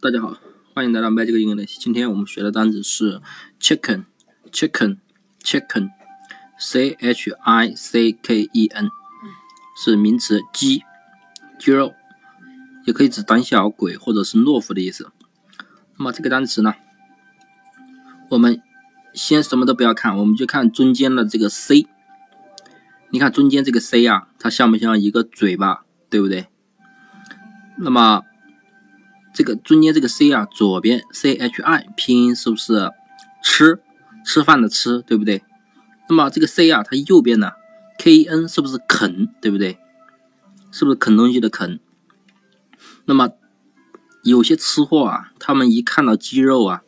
大家好，欢迎来到 Magic English。今天我们学的单词是 chicken，chicken，chicken，c h i c k e n，是名词，鸡，鸡肉，也可以指胆小鬼或者是懦夫的意思。那么这个单词呢，我们先什么都不要看，我们就看中间的这个 c。你看中间这个 c 啊，它像不像一个嘴巴，对不对？那么，这个中间这个 c 啊，左边 c h i 拼音是不是吃吃饭的吃，对不对？那么这个 c 啊，它右边呢 k e n 是不是啃，对不对？是不是啃东西的啃？那么有些吃货啊，他们一看到鸡肉啊，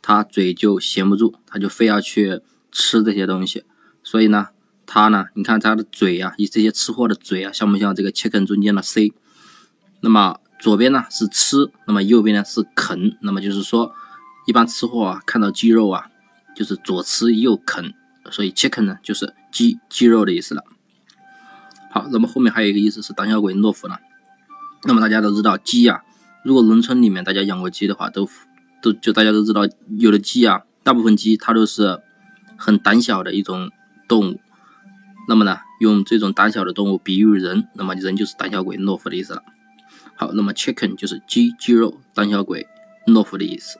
他嘴就闲不住，他就非要去吃这些东西。所以呢，他呢，你看他的嘴啊，以这些吃货的嘴啊，像不像这个 chicken 中间的 c？那么左边呢是吃，那么右边呢是啃，那么就是说，一般吃货啊看到鸡肉啊，就是左吃右啃，所以 chicken 呢就是鸡鸡肉的意思了。好，那么后面还有一个意思是胆小鬼懦夫呢。那么大家都知道鸡啊，如果农村里面大家养过鸡的话，都都就大家都知道，有的鸡啊，大部分鸡它都是很胆小的一种动物。那么呢，用这种胆小的动物比喻人，那么人就是胆小鬼懦夫的意思了。好，那么 chicken 就是鸡、鸡肉、胆小鬼、懦夫的意思。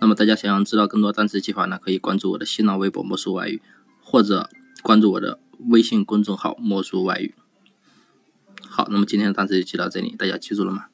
那么大家想要知道更多单词记法呢，可以关注我的新浪微博“魔术外语”，或者关注我的微信公众号“魔术外语”。好，那么今天的单词就记到这里，大家记住了吗？